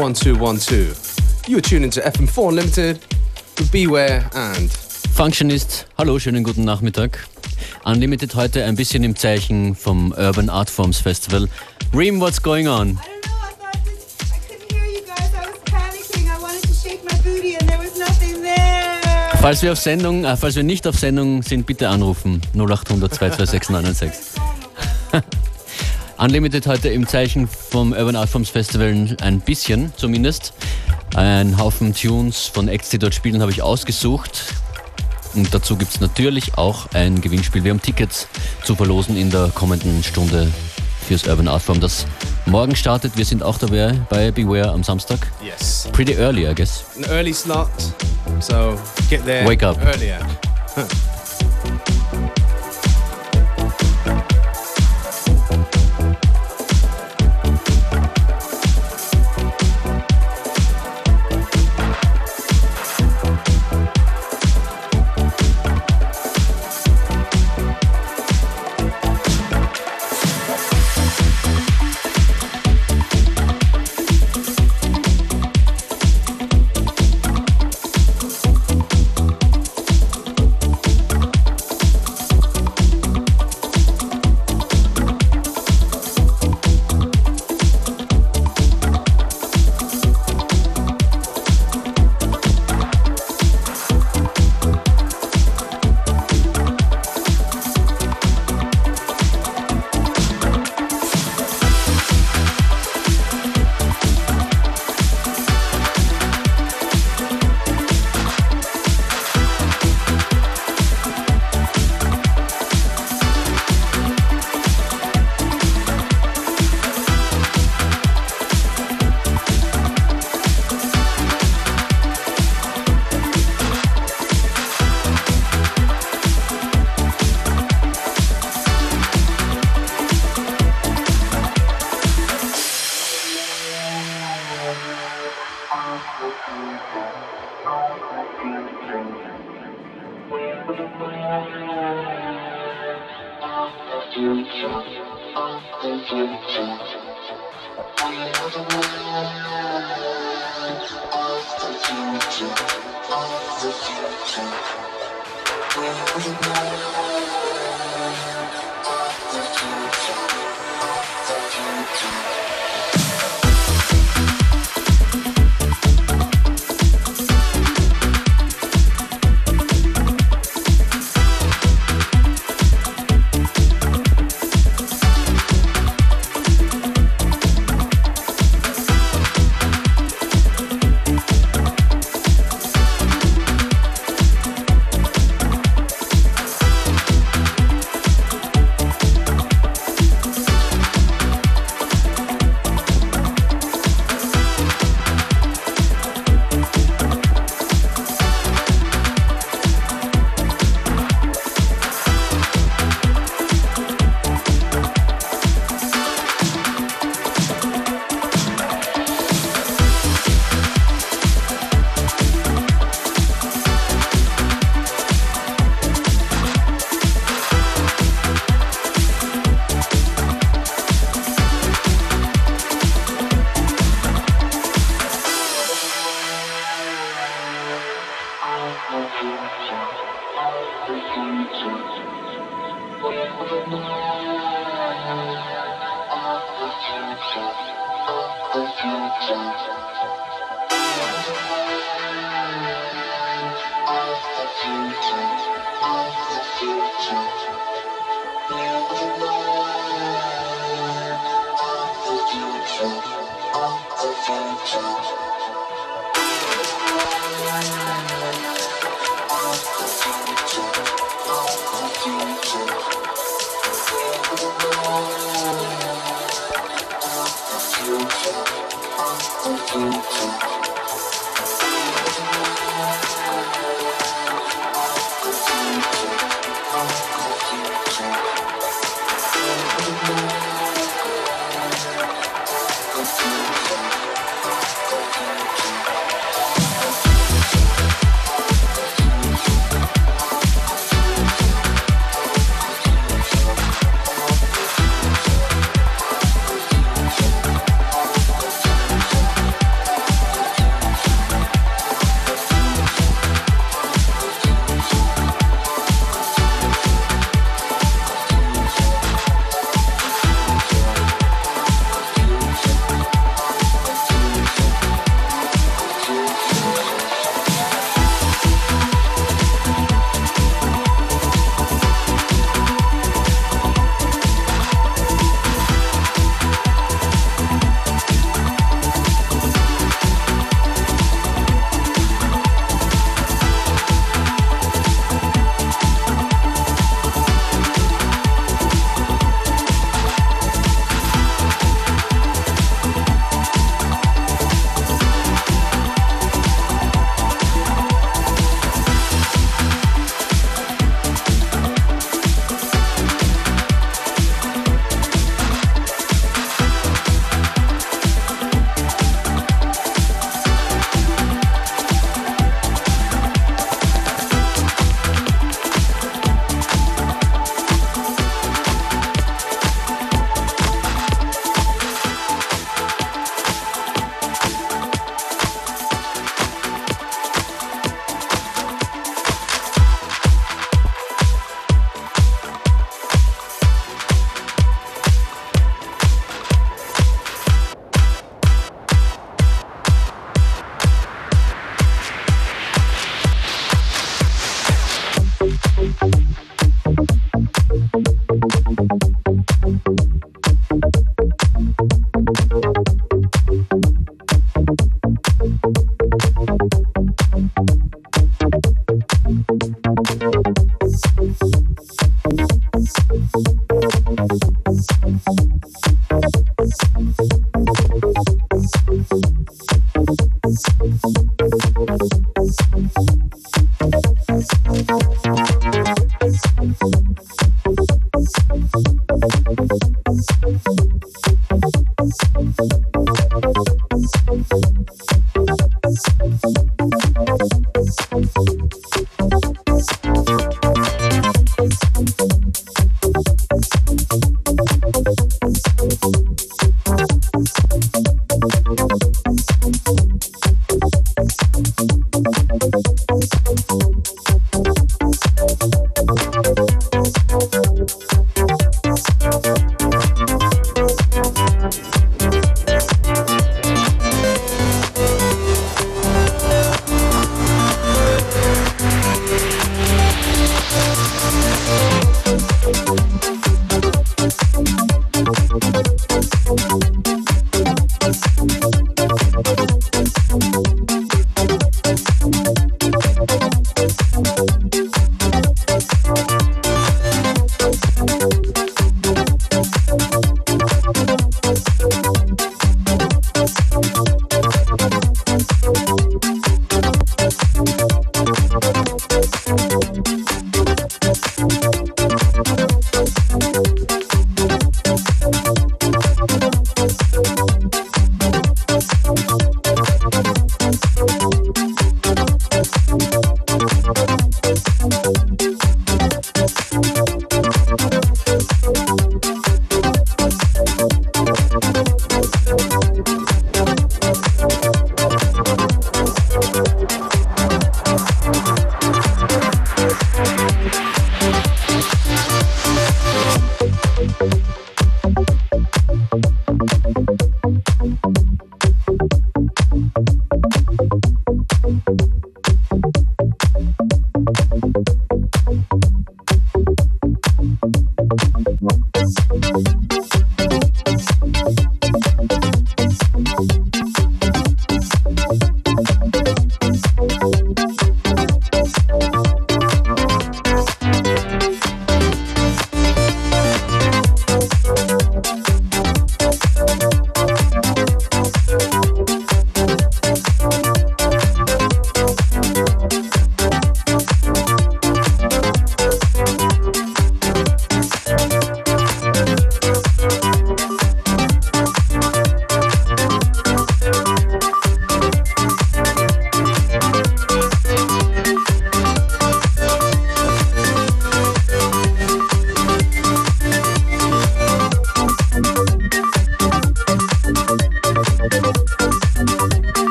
1212. You're tuning to FM4 Limited with Beware and. Functionist, hallo, schönen guten Nachmittag. Unlimited heute ein bisschen im Zeichen vom Urban Art Forms Festival. Reem, what's going on? Falls wir, auf Sendung, äh, falls wir nicht auf Sendung sind, bitte anrufen. 0800 226 996. Unlimited heute im Zeichen vom Urban Art Forms Festival ein bisschen zumindest. Ein Haufen Tunes von Acts, die dort spielen, habe ich ausgesucht. Und dazu gibt es natürlich auch ein Gewinnspiel. Wir haben Tickets zu verlosen in der kommenden Stunde fürs Urban Art Form, das morgen startet. Wir sind auch dabei bei Beware am Samstag. yes, Pretty early, I guess. an early slot. So get there Wake up. earlier.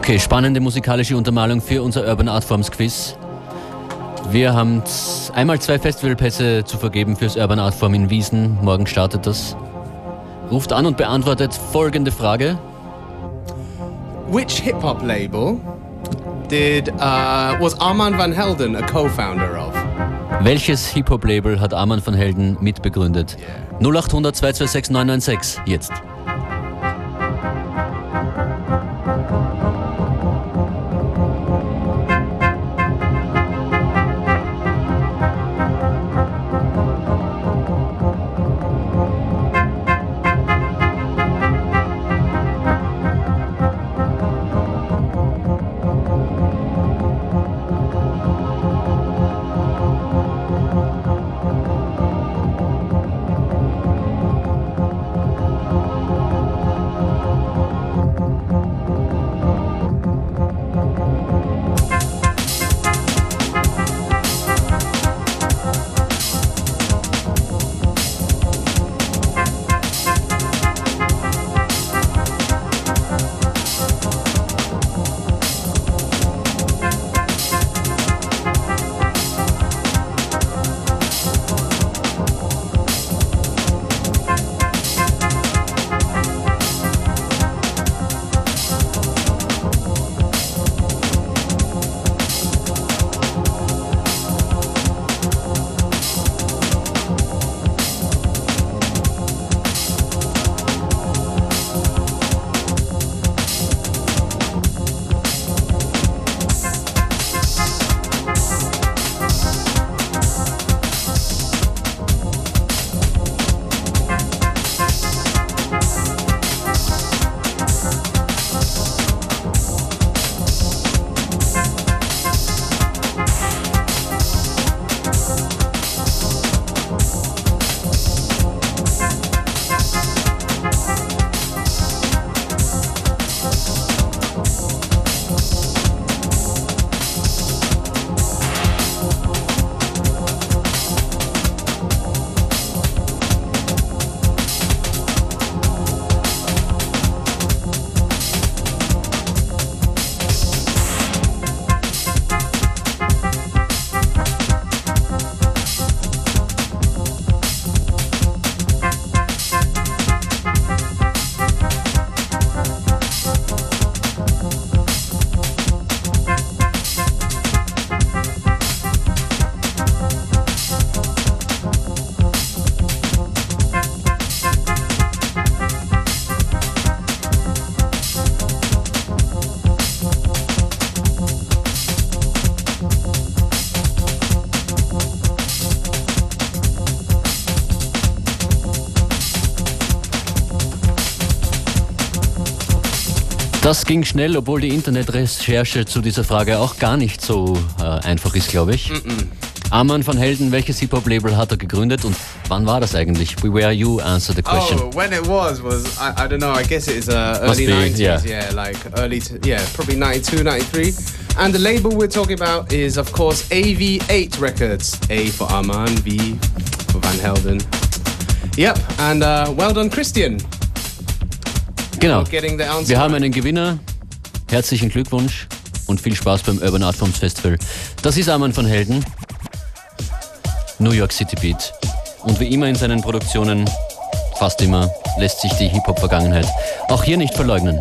Okay, spannende musikalische Untermalung für unser Urban Art Forms Quiz. Wir haben einmal zwei Festivalpässe zu vergeben fürs Urban Art Form in Wiesen. Morgen startet das. Ruft an und beantwortet folgende Frage. Which hip hop label did uh, was Armand van Helden a co-founder of? Welches Hip-Hop-Label hat Arman van Helden mitbegründet? 0800 226 996 jetzt. Das ging schnell, obwohl die Internetrecherche zu dieser Frage auch gar nicht so äh, einfach ist, glaube ich. Arman van Helden, welches Hip-Hop-Label hat er gegründet und wann war das eigentlich? We Were You answer the question. Oh, when it was was I, I don't know. I guess it is uh, early be, 90s. yeah. Yeah. like early. To, yeah, probably 92, 93. And the label we're talking about is, of course, AV8 Records. A for Arman, V for Van Helden. Yep, and uh, well done, Christian. Genau. Wir haben einen Gewinner. Herzlichen Glückwunsch und viel Spaß beim Urban Art Forms Festival. Das ist Arman von Helden. New York City Beat. Und wie immer in seinen Produktionen, fast immer, lässt sich die Hip-Hop-Vergangenheit auch hier nicht verleugnen.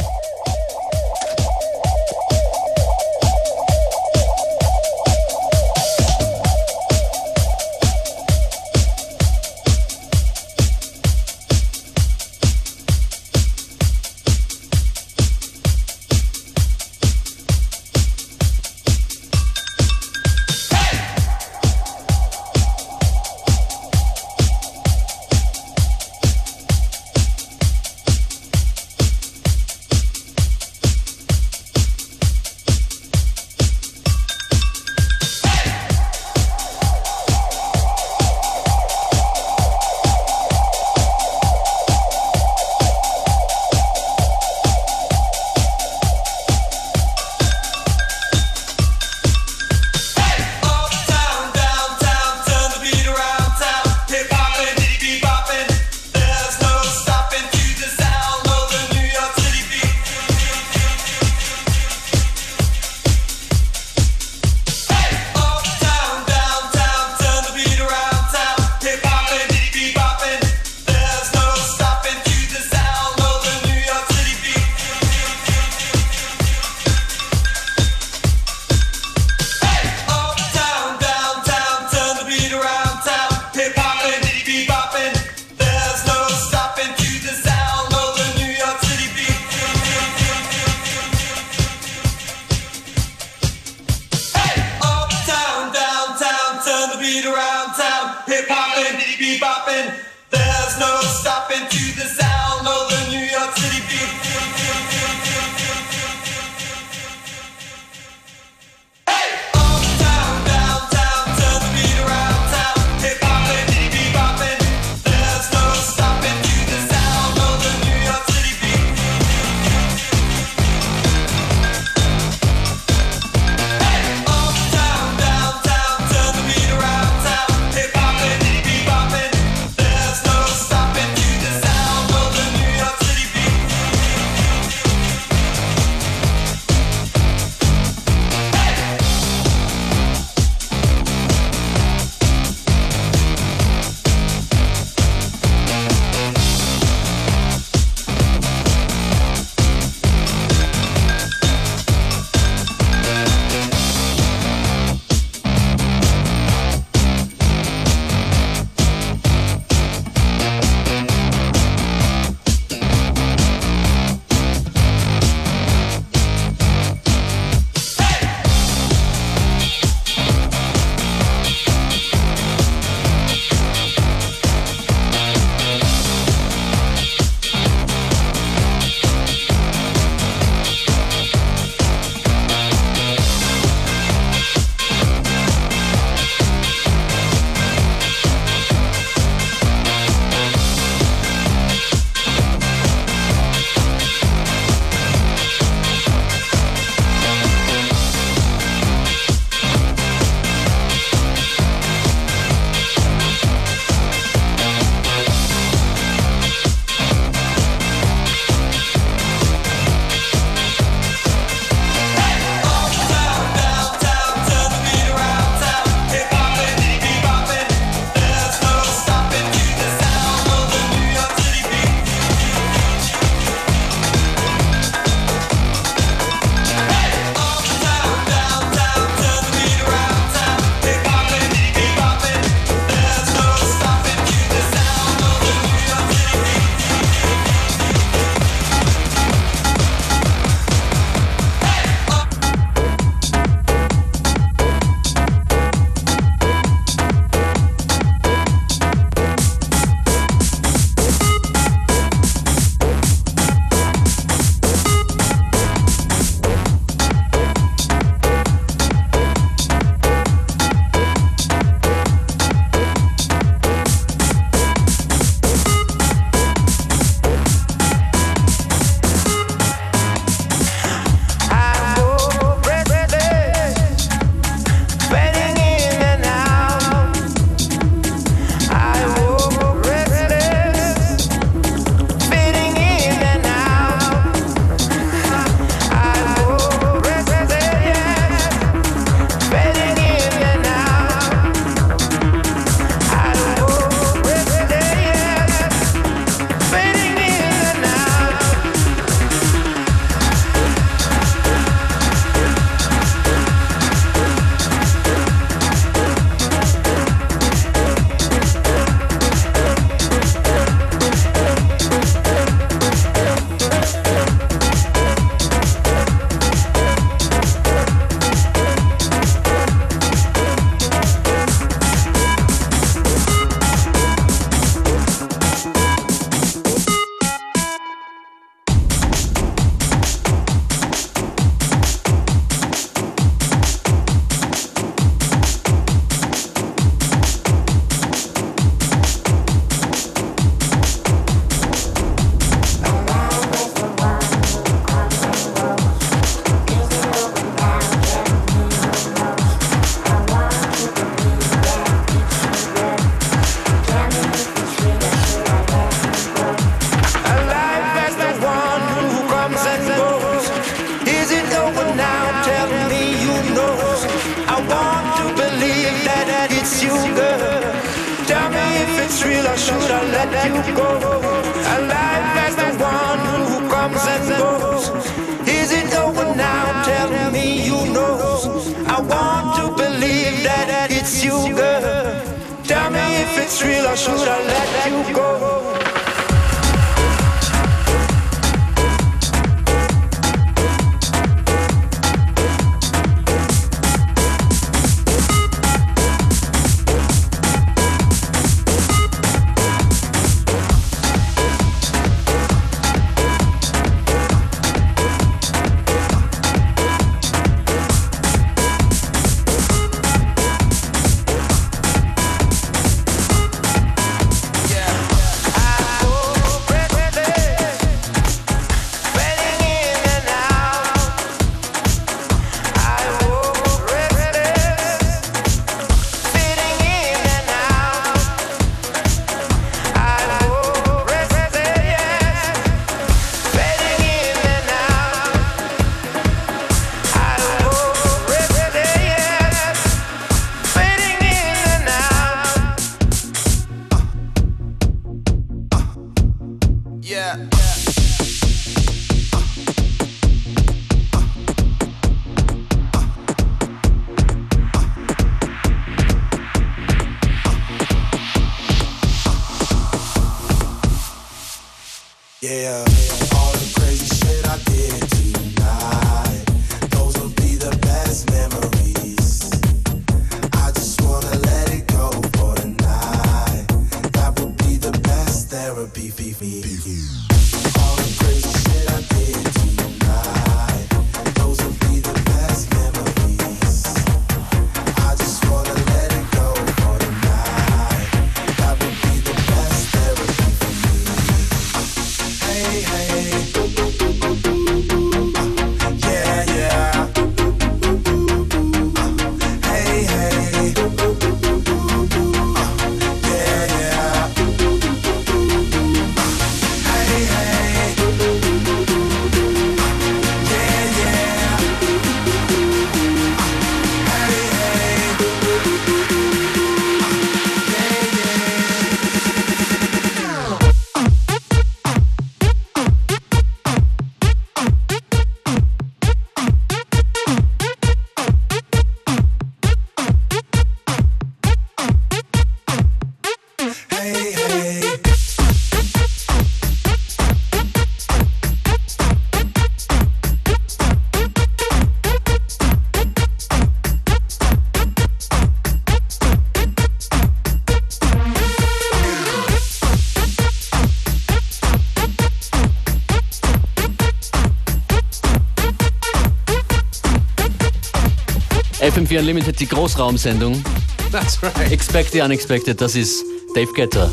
Unlimited, die Großraumsendung. That's right. Expect the Unexpected, das ist Dave Getter.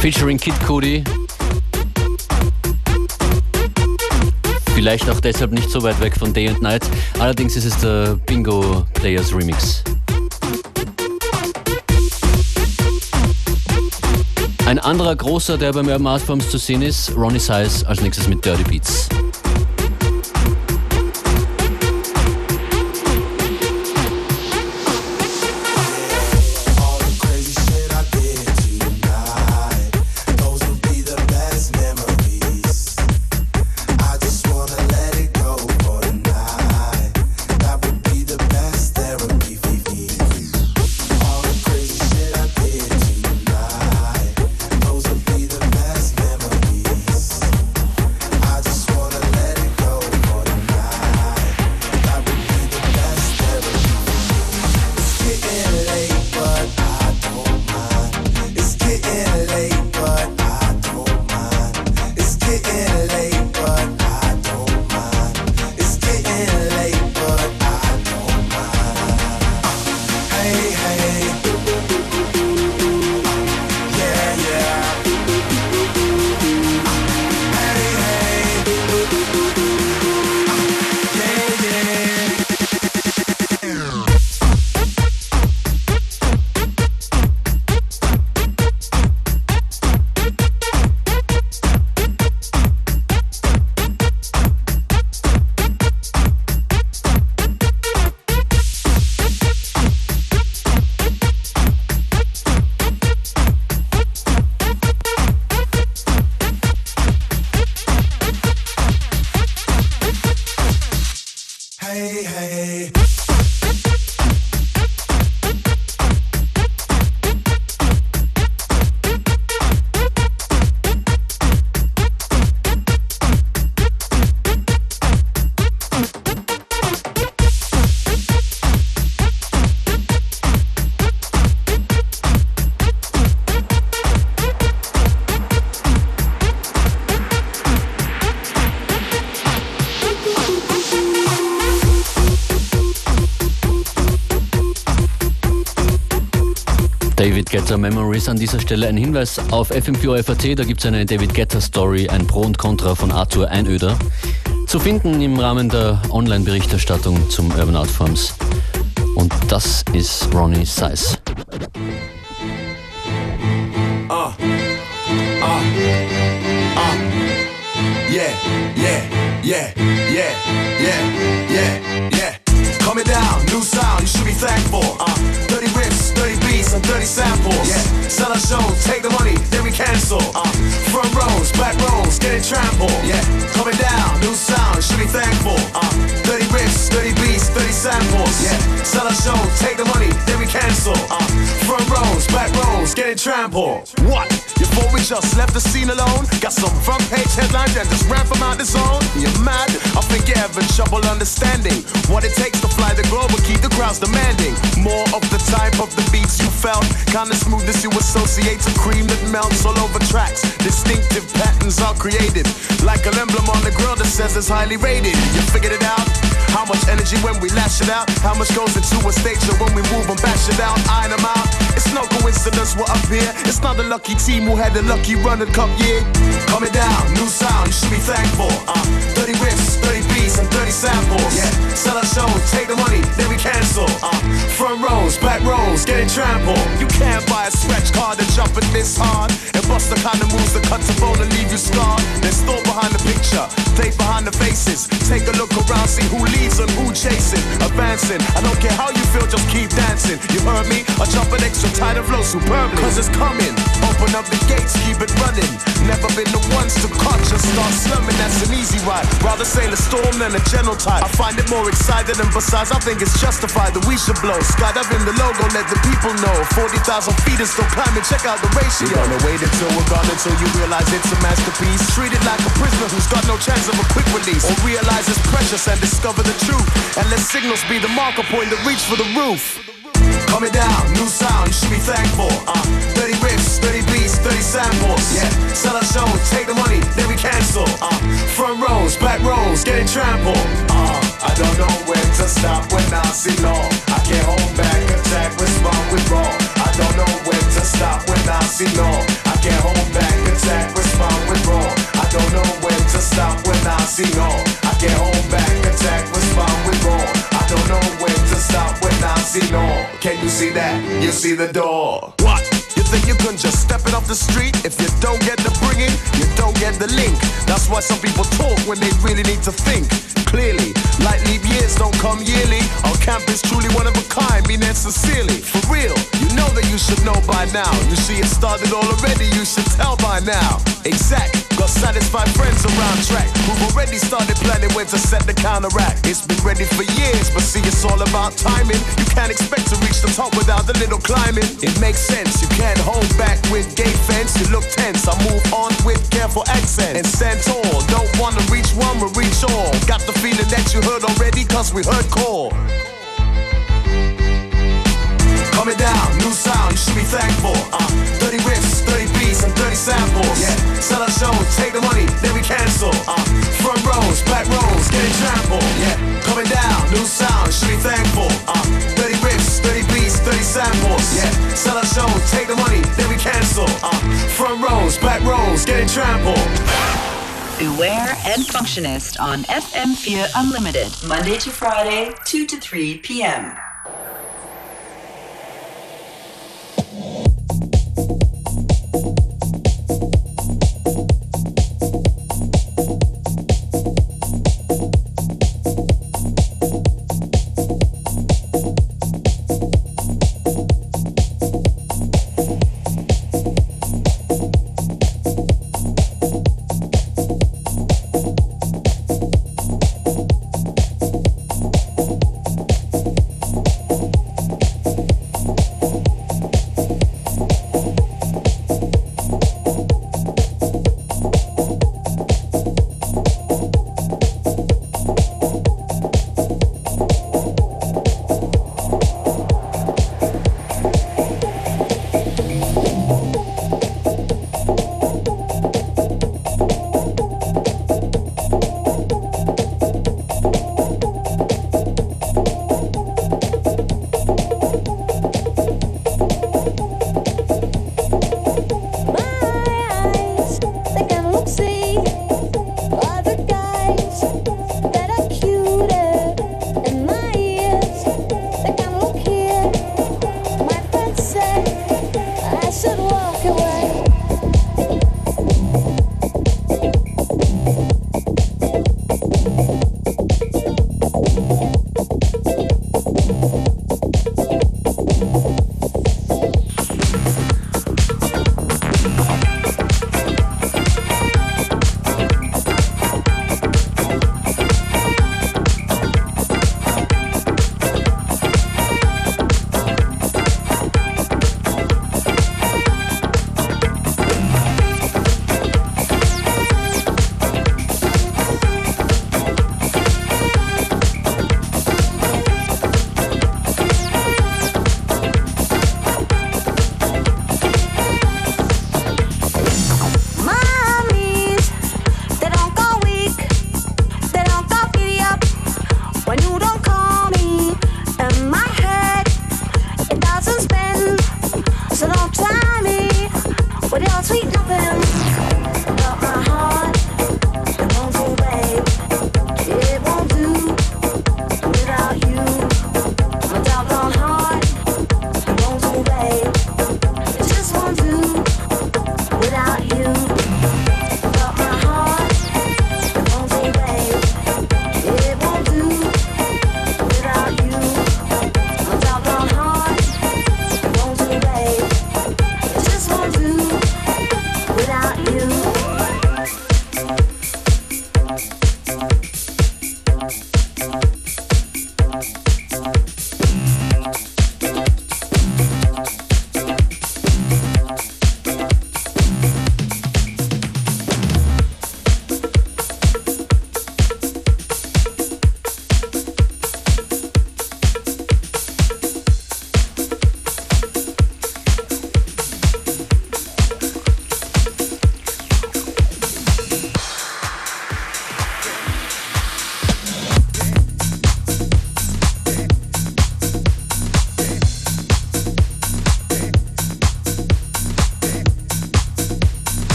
Featuring Kid Cudi. Vielleicht auch deshalb nicht so weit weg von Day and Night. Allerdings ist es der Bingo Players Remix. Ein anderer großer, der bei mehr Maßforms zu sehen ist, Ronnie Size als nächstes mit Dirty Beats. David Guetta Memories. An dieser Stelle ein Hinweis auf FM4 FAT. Da gibt es eine David Guetta Story, ein Pro und Contra von Arthur Einöder. Zu finden im Rahmen der Online-Berichterstattung zum Urban Art Forms. Und das ist Ronnie Size. Yeah, yeah, yeah, yeah, yeah, yeah, yeah. Coming down, new sound, you should be thankful. Uh, 30 riffs, 30 beats, and 30 samples. Yeah, sell our shows, take the money, then we cancel. Uh, front rows, back rows, getting trampled. Yeah, coming down, new sound, you should be thankful. Uh, 30 riffs, 30 beats, 30 samples. Yeah, sell our shows, take the money, then we cancel. Uh, front rows, back rows, getting trampled. What? You thought we just left the scene alone? Got some front page headlines and just ran from out the zone? You're mad? I think you're having trouble understanding what it takes to fly the globe and keep the crowds demanding more of the type of the beats you felt. Kind of smoothness you associate to cream that melts all over tracks. Distinctive patterns are created, like an emblem on the grill that says it's highly rated. You figured it out? How much energy when we lash it out? How much goes into a stage show when we move and bash it out? Iron them out. It's no coincidence we're up here. It's not a lucky team who had a lucky run and cup year. Coming down, new sound, you should be thankful. Uh, 30 riffs, 30 and 30 samples. Yeah, sell our shows, take the money, then we cancel. Uh, front rows, back rows, getting trampled. You can't buy a scratch card and jump in this hard. Bust the kind of moves that cut the bone and leave you scarred. There's thought behind the picture, faith behind the faces. Take a look around, see who leads and who chasing. Advancing, I don't care how you feel, just keep dancing. You heard me? I jump an extra tight and flow superbly. Cause it's coming. Open up the gates, keep it running. Never been the ones to catch and start slumming. That's an easy ride. Rather sail a storm than a gentle tide. I find it more exciting, and besides, I think it's justified that we should blow. Skydiving the logo, let the people know. 40,000 feet is still climbing, check out the ratio. We're gonna wait until you realize it's a masterpiece. Treat it like a prisoner who's got no chance of a quick release. Or realize it's precious and discover the truth. And let signals be the marker point that reach for the roof. Coming down, new sound, you should be thankful. Uh, 30 riffs, 30 beats, 30 samples. Yeah, sell our shows, take the money, then we cancel. Uh, front rows, back rows, getting trampled. Uh, I don't know when to stop when I see law. I can't hold back, attack, respond with raw. I don't know when to stop when I see law. Can't hold back, attack, respond with raw. I don't know when to stop when I see law. I can't hold back, attack, respond with raw. I don't know when to stop when I see law. Can you see that? You see the door. What? You you can just step it off the street? If you don't get the bringing, you don't get the link. That's why some people talk when they really need to think clearly. Like leap years don't come yearly. Our camp is truly one of a kind, mean and sincerely. For real, you know that you should know by now. You see it started all already, you should tell by now. Exact. Got satisfied friends around track who've already started planning when to set the counteract. It's been ready for years, but see, it's all about timing. You can't expect to reach the top without a little climbing. It makes sense, you can't hold back with gate fence. You look tense, I move on with careful accent and stand. Don't wanna reach one, we reach all. Got the feeling that you heard already, cause we heard call. Coming down, new sound, you should be thankful. Uh, 30 riffs, 30 beats, and 30 samples. Yeah, sell our shows, take the money, then we cancel. Uh, front rows, back rows, getting trampled. Yeah, coming down, new sound, should be thankful. Uh, 30 riffs, 30 beats, 30 samples. Yeah, sell our shows, take the money, then we cancel. Uh, front rows, back rows, getting trampled. Beware and Functionist on FM4 Unlimited, Monday to Friday, 2 to 3 p.m.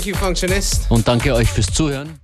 Thank you, Functionist. Und danke euch fürs Zuhören.